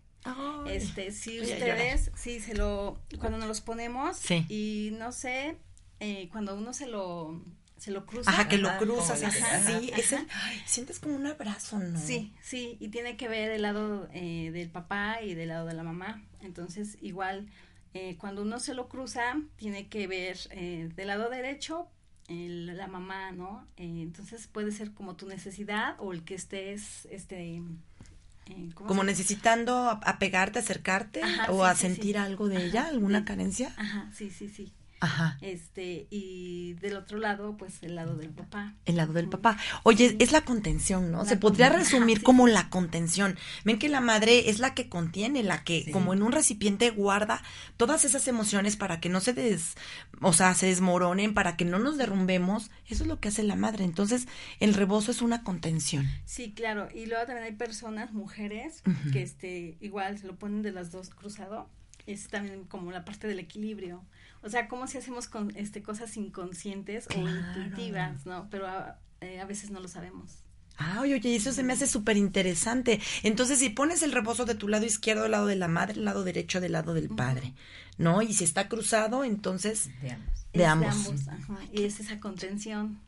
este, si ustedes, sí, se lo, cuando nos los ponemos y no sé, eh, cuando uno se lo se lo cruza. Ajá, que lo cruzas así. sientes como un abrazo, ¿no? Sí, sí, y tiene que ver el lado eh, del papá y del lado de la mamá. Entonces, igual, eh, cuando uno se lo cruza, tiene que ver eh, del lado derecho la mamá, ¿no? entonces puede ser como tu necesidad o el que estés, este... como necesitando apegarte, acercarte o a sentir algo de ella, alguna carencia. Ajá, sí, sí, sí. Ajá. Este, y del otro lado, pues el lado del papá. El lado del papá. Oye, es la contención, ¿no? Se podría resumir como la contención. Ven que la madre es la que contiene, la que como en un recipiente guarda todas esas emociones para que no se des, o sea, se desmoronen, para que no nos derrumbemos. Eso es lo que hace la madre. Entonces, el rebozo es una contención. Sí, claro. Y luego también hay personas, mujeres, que este, igual se lo ponen de las dos cruzado. Es también como la parte del equilibrio o sea, como si hacemos con este cosas inconscientes o intuitivas, ¿no? Pero eh, a, veces no lo sabemos. Ah, oye, oye, eso se me hace súper interesante. Entonces, si pones el rebozo de tu lado izquierdo del lado de la madre, el lado derecho del lado del padre, ¿no? Y si está cruzado, entonces de ambos. De ambos. Y es esa contención.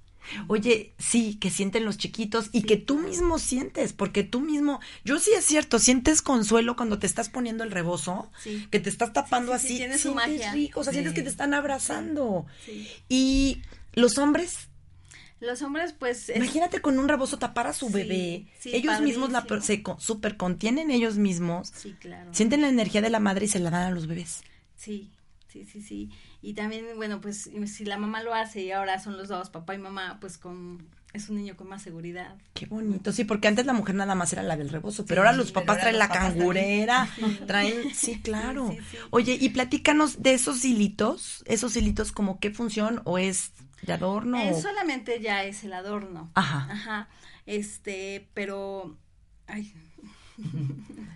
Oye, sí, que sienten los chiquitos y que tú mismo sientes, porque tú mismo, yo sí es cierto, sientes consuelo cuando te estás poniendo el rebozo, que te estás tapando así, su magia. rico, o sea, sientes que te están abrazando. Y los hombres los hombres, pues. Imagínate con un rebozo tapar a su bebé. ellos mismos la, se super contienen ellos mismos. Sí, claro. Sienten la energía de la madre y se la dan a los bebés. Sí, sí, sí, sí. Y también, bueno, pues si la mamá lo hace y ahora son los dos, papá y mamá, pues con es un niño con más seguridad. Qué bonito, sí, porque antes la mujer nada más era la del rebozo, pero ahora los papás traen la cangurera, traen, sí, claro. Oye, y platícanos de esos hilitos, esos hilitos como qué función o es de adorno. Eh, solamente ya es el adorno. Ajá. Ajá. Este, pero ay.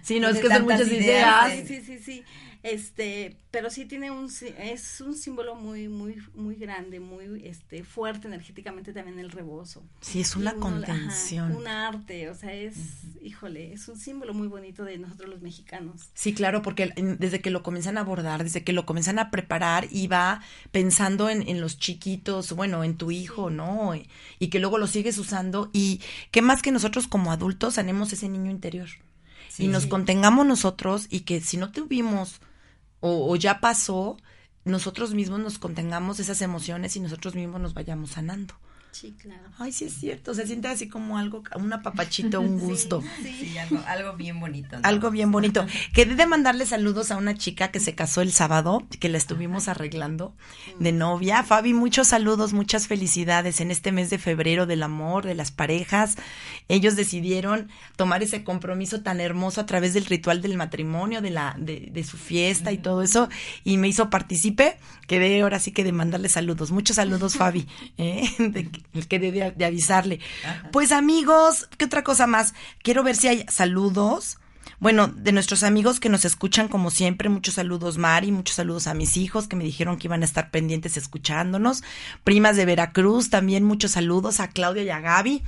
Sí, no, es que son muchas ideas. Sí, sí, sí, sí. Este, pero sí tiene un es un símbolo muy muy muy grande, muy este fuerte energéticamente también el rebozo. Sí, es una contención. un arte, o sea, es híjole, es un símbolo muy bonito de nosotros los mexicanos. Sí, claro, porque desde que lo comienzan a abordar, desde que lo comienzan a preparar y va pensando en, en los chiquitos, bueno, en tu hijo, ¿no? Y, y que luego lo sigues usando y qué más que nosotros como adultos tenemos ese niño interior. y nos contengamos nosotros y que si no tuvimos o, ya pasó, nosotros mismos nos contengamos esas emociones y nosotros mismos nos vayamos sanando. Sí, claro. Ay, sí es cierto, se siente así como algo, un apapachito, un gusto. Sí, algo, bien bonito. Algo bien bonito. Quedé de mandarle saludos a una chica que se casó el sábado, que la estuvimos arreglando de novia. Fabi, muchos saludos, muchas felicidades en este mes de febrero del amor, de las parejas. Ellos decidieron tomar ese compromiso tan hermoso a través del ritual del matrimonio, de la, de, de su fiesta y todo eso, y me hizo partícipe. Quedé ahora sí que de mandarle saludos. Muchos saludos, Fabi. ¿eh? El que de, de avisarle. Pues amigos, ¿qué otra cosa más? Quiero ver si hay saludos. Bueno, de nuestros amigos que nos escuchan como siempre, muchos saludos Mari, muchos saludos a mis hijos que me dijeron que iban a estar pendientes escuchándonos. Primas de Veracruz, también muchos saludos a Claudia y a Gaby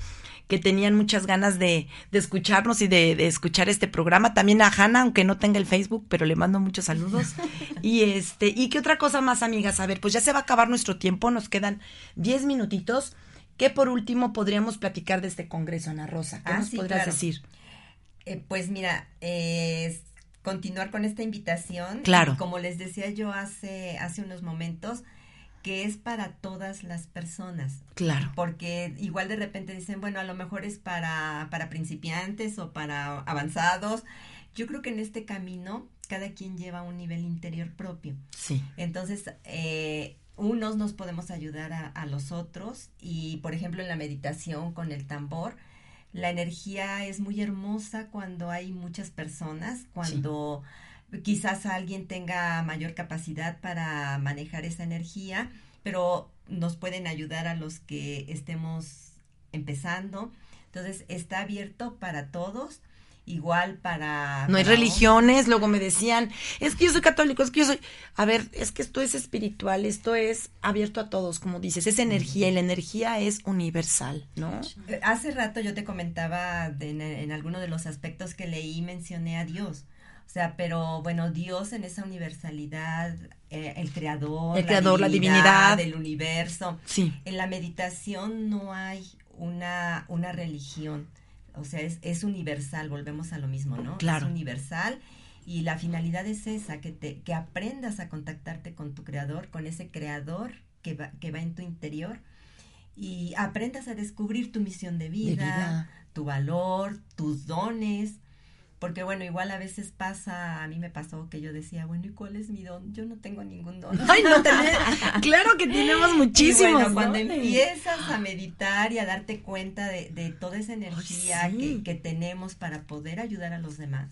que tenían muchas ganas de, de escucharnos y de, de, escuchar este programa. También a Hanna, aunque no tenga el Facebook, pero le mando muchos saludos. y este, y qué otra cosa más, amigas. A ver, pues ya se va a acabar nuestro tiempo, nos quedan diez minutitos. ¿Qué por último podríamos platicar de este congreso, Ana Rosa? ¿Qué ah, nos podrías decir? Eh, pues mira, eh, continuar con esta invitación. Claro. Como les decía yo hace, hace unos momentos, que es para todas las personas. Claro. Porque igual de repente dicen, bueno, a lo mejor es para, para principiantes o para avanzados. Yo creo que en este camino cada quien lleva un nivel interior propio. Sí. Entonces, eh, unos nos podemos ayudar a, los otros y por ejemplo en la meditación con el tambor la energía es muy hermosa cuando hay muchas personas cuando quizás alguien tenga mayor capacidad para manejar esa energía pero nos pueden ayudar a los que estemos empezando entonces está abierto para todos igual para... No hay religiones, luego me decían, es que yo soy católico, es que yo soy... A ver, es que esto es espiritual, esto es abierto a todos, como dices, es energía y la energía es universal, ¿no? Eh, hace rato yo te comentaba en, en alguno de los aspectos que leí, mencioné a Dios. O sea, pero bueno, Dios en esa universalidad, eh, el creador, el creador, la divinidad del universo. Sí. En la meditación no hay una, una religión. O sea, es, es universal, volvemos a lo mismo, ¿no? Claro. Es universal y la finalidad es esa, que, te, que aprendas a contactarte con tu creador, con ese creador que va, que va en tu interior y aprendas a descubrir tu misión de vida, tu valor, tus dones. Porque bueno, igual a veces pasa, a mí me pasó que yo decía, bueno, ¿y cuál es mi don? Yo no tengo ningún don. Ay, no, claro que tenemos muchísimos. bueno, cuando empiezas a meditar y a darte cuenta de, de toda esa energía que, que tenemos para poder ayudar a los demás,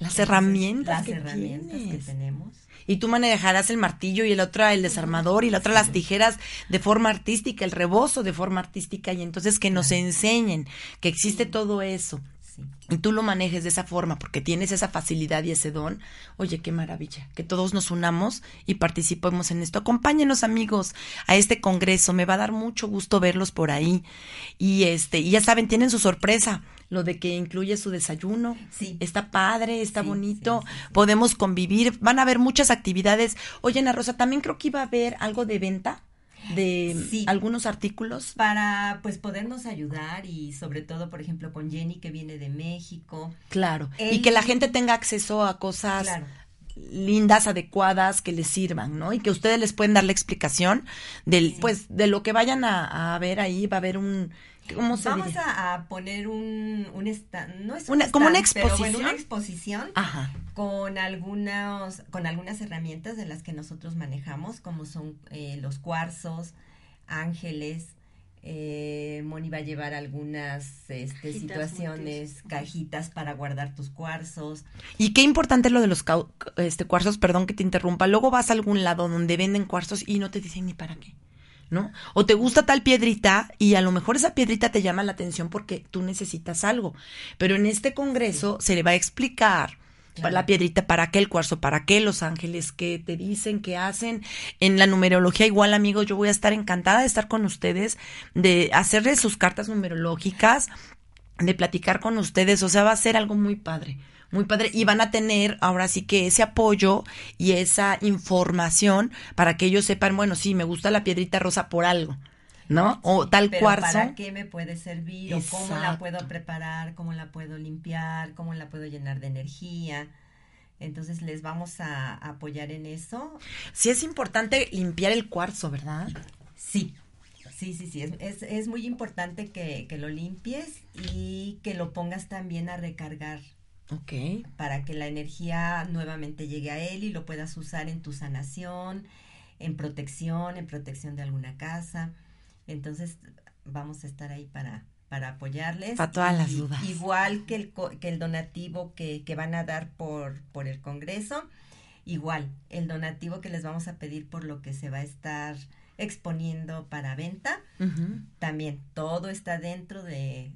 las herramientas, las herramientas que tenemos. Y tú manejarás el martillo y el otro el desarmador y la otra las tijeras de forma artística, el rebozo de forma artística y entonces que nos enseñen que existe todo eso. Y tú lo manejes de esa forma porque tienes esa facilidad y ese don. Oye, qué maravilla. Que todos nos unamos y participemos en esto. Acompáñenos, amigos, a este congreso. Me va a dar mucho gusto verlos por ahí. Y este, y ya saben, tienen su sorpresa lo de que incluye su desayuno. Sí. Está padre, está bonito, podemos convivir, van a haber muchas actividades. Oye, Ana Rosa, también creo que iba a haber algo de venta de algunos artículos. Para pues podernos ayudar y sobre todo por ejemplo con Jenny que viene de México. Claro. Y que la gente tenga acceso a cosas lindas adecuadas que les sirvan no y que ustedes les pueden dar la explicación del pues de lo que vayan a, a ver ahí. Va a haber un Vamos a, poner un, un no es una, como una exposición, una exposición. con algunas con algunas herramientas de las que nosotros manejamos, como son eh, los cuarzos, ángeles. Eh, Moni va a llevar algunas este, situaciones, cajitas para guardar tus cuarzos. Y qué importante lo de los este, cuarzos, perdón que te interrumpa. Luego vas a algún lado donde venden cuarzos y no te dicen ni para qué. ¿no? O te gusta tal piedrita y a lo mejor esa piedrita te llama la atención porque tú necesitas algo. Pero en este congreso se le va a explicar la piedrita, para qué el cuarzo, para qué los ángeles, qué te dicen, qué hacen. En la numerología igual, amigos, yo voy a estar encantada de estar con ustedes, de hacerles sus cartas numerológicas, de platicar con ustedes, o sea, va a ser algo muy padre muy padre y van a tener ahora sí que ese apoyo y esa información para que ellos sepan, bueno, sí, me gusta la piedrita rosa por algo. ¿No? O tal pero cuarzo. ¿Para qué me puede servir? ¿O cómo la puedo preparar? ¿Cómo la puedo limpiar? ¿Cómo la puedo llenar de energía? Entonces les vamos a, apoyar en eso. Sí es importante limpiar el cuarzo, ¿verdad? Sí, sí, sí, sí. Es, es, es muy importante que, que, lo limpies y que lo pongas también a recargar Ok. Para que la energía nuevamente llegue a él y lo puedas usar en tu sanación, en protección, en protección de alguna casa. Entonces, vamos a estar ahí para, para apoyarles. Para todas las dudas. Igual que el, que el donativo que, que van a dar por, por el Congreso, igual, el donativo que les vamos a pedir por lo que se va a estar exponiendo para venta. También todo está dentro de,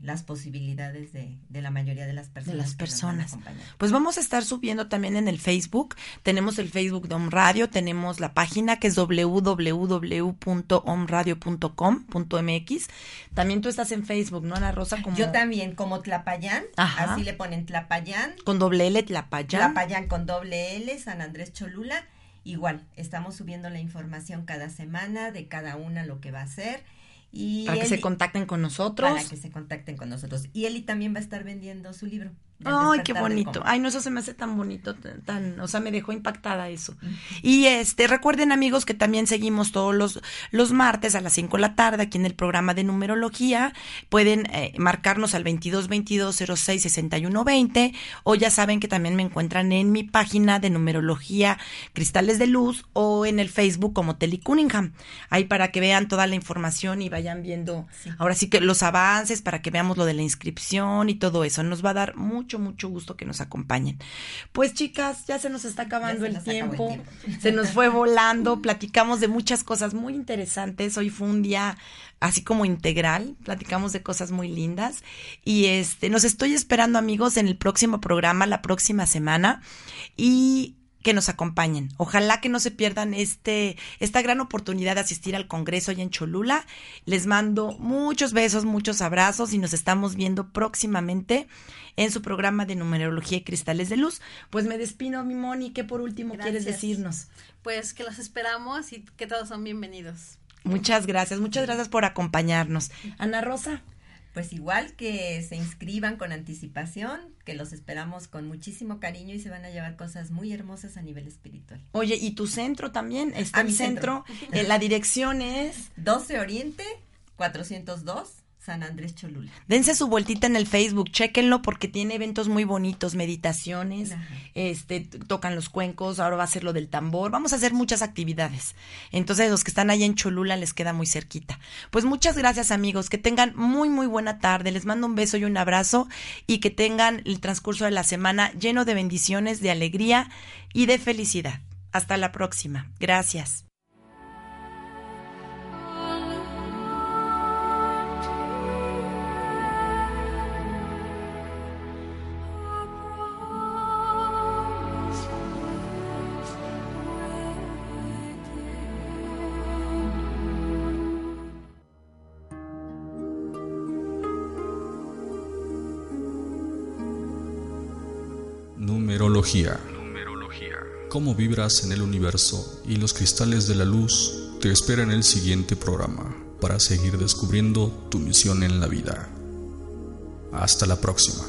las posibilidades de, la mayoría de las personas. De las personas. Pues vamos a estar subiendo también en el Facebook. Tenemos el Facebook de Om Radio, tenemos la página que es www.omradio.com.mx. También tú estás en Facebook, ¿no, Ana Rosa? Como... Yo también, como Tlapayán. Así le ponen Tlapayán. Con doble L, Tlapayán. Tlapayán con doble L, San Andrés Cholula Igual, estamos subiendo la información cada semana de cada una lo que va a hacer. Y para que se contacten con nosotros. Para que se contacten con nosotros. Y Eli también va a estar vendiendo su libro. Ay, qué bonito. Ay, no, eso se me hace tan bonito, tan, o sea, me dejó impactada eso. Y este, recuerden amigos que también seguimos todos los, los martes a las 5 de la tarde aquí en el programa de numerología. Pueden eh, marcarnos al 22 22 06 61 20 o ya saben que también me encuentran en mi página de numerología Cristales de Luz o en el Facebook como Telly Cunningham. Ahí para que vean toda la información y vayan viendo ahora sí que los avances para que veamos lo de la inscripción y todo eso. Nos va a dar mucho mucho, gusto que nos acompañen. Pues chicas, ya se nos está acabando el tiempo. se nos fue volando, platicamos de muchas cosas muy interesantes. Hoy fue un día así como integral, platicamos de cosas muy lindas y este nos estoy esperando amigos en el próximo programa la próxima semana y que nos acompañen. Ojalá que no se pierdan este, esta gran oportunidad de asistir al Congreso allá en Cholula. Les mando muchos besos, muchos abrazos y nos estamos viendo próximamente en su programa de numerología y cristales de luz. Pues me despido, mi Moni, ¿qué por último quieres decirnos? Pues que los esperamos y que todos son bienvenidos. Muchas gracias, muchas gracias por acompañarnos. Ana Rosa pues igual que se inscriban con anticipación, que los esperamos con muchísimo cariño y se van a llevar cosas muy hermosas a nivel espiritual. Oye, ¿y tu centro también? Está ah, mi centro. Eh, la dirección es 12 Oriente 402 San Andrés Cholula. Dense su vueltita en el Facebook, chéquenlo porque tiene eventos muy bonitos, meditaciones, este, tocan los cuencos, ahora va a ser lo del tambor, vamos a hacer muchas actividades. Entonces, los que están ahí en Cholula les queda muy cerquita. Pues muchas gracias, amigos, que tengan muy muy buena tarde. Les mando un beso y un abrazo y que tengan el transcurso de la semana lleno de bendiciones, de alegría y de felicidad. Hasta la próxima. Gracias. Numerología. Cómo vibras en el universo y los cristales de la luz te esperan en el siguiente programa para seguir descubriendo tu misión en la vida. Hasta la próxima.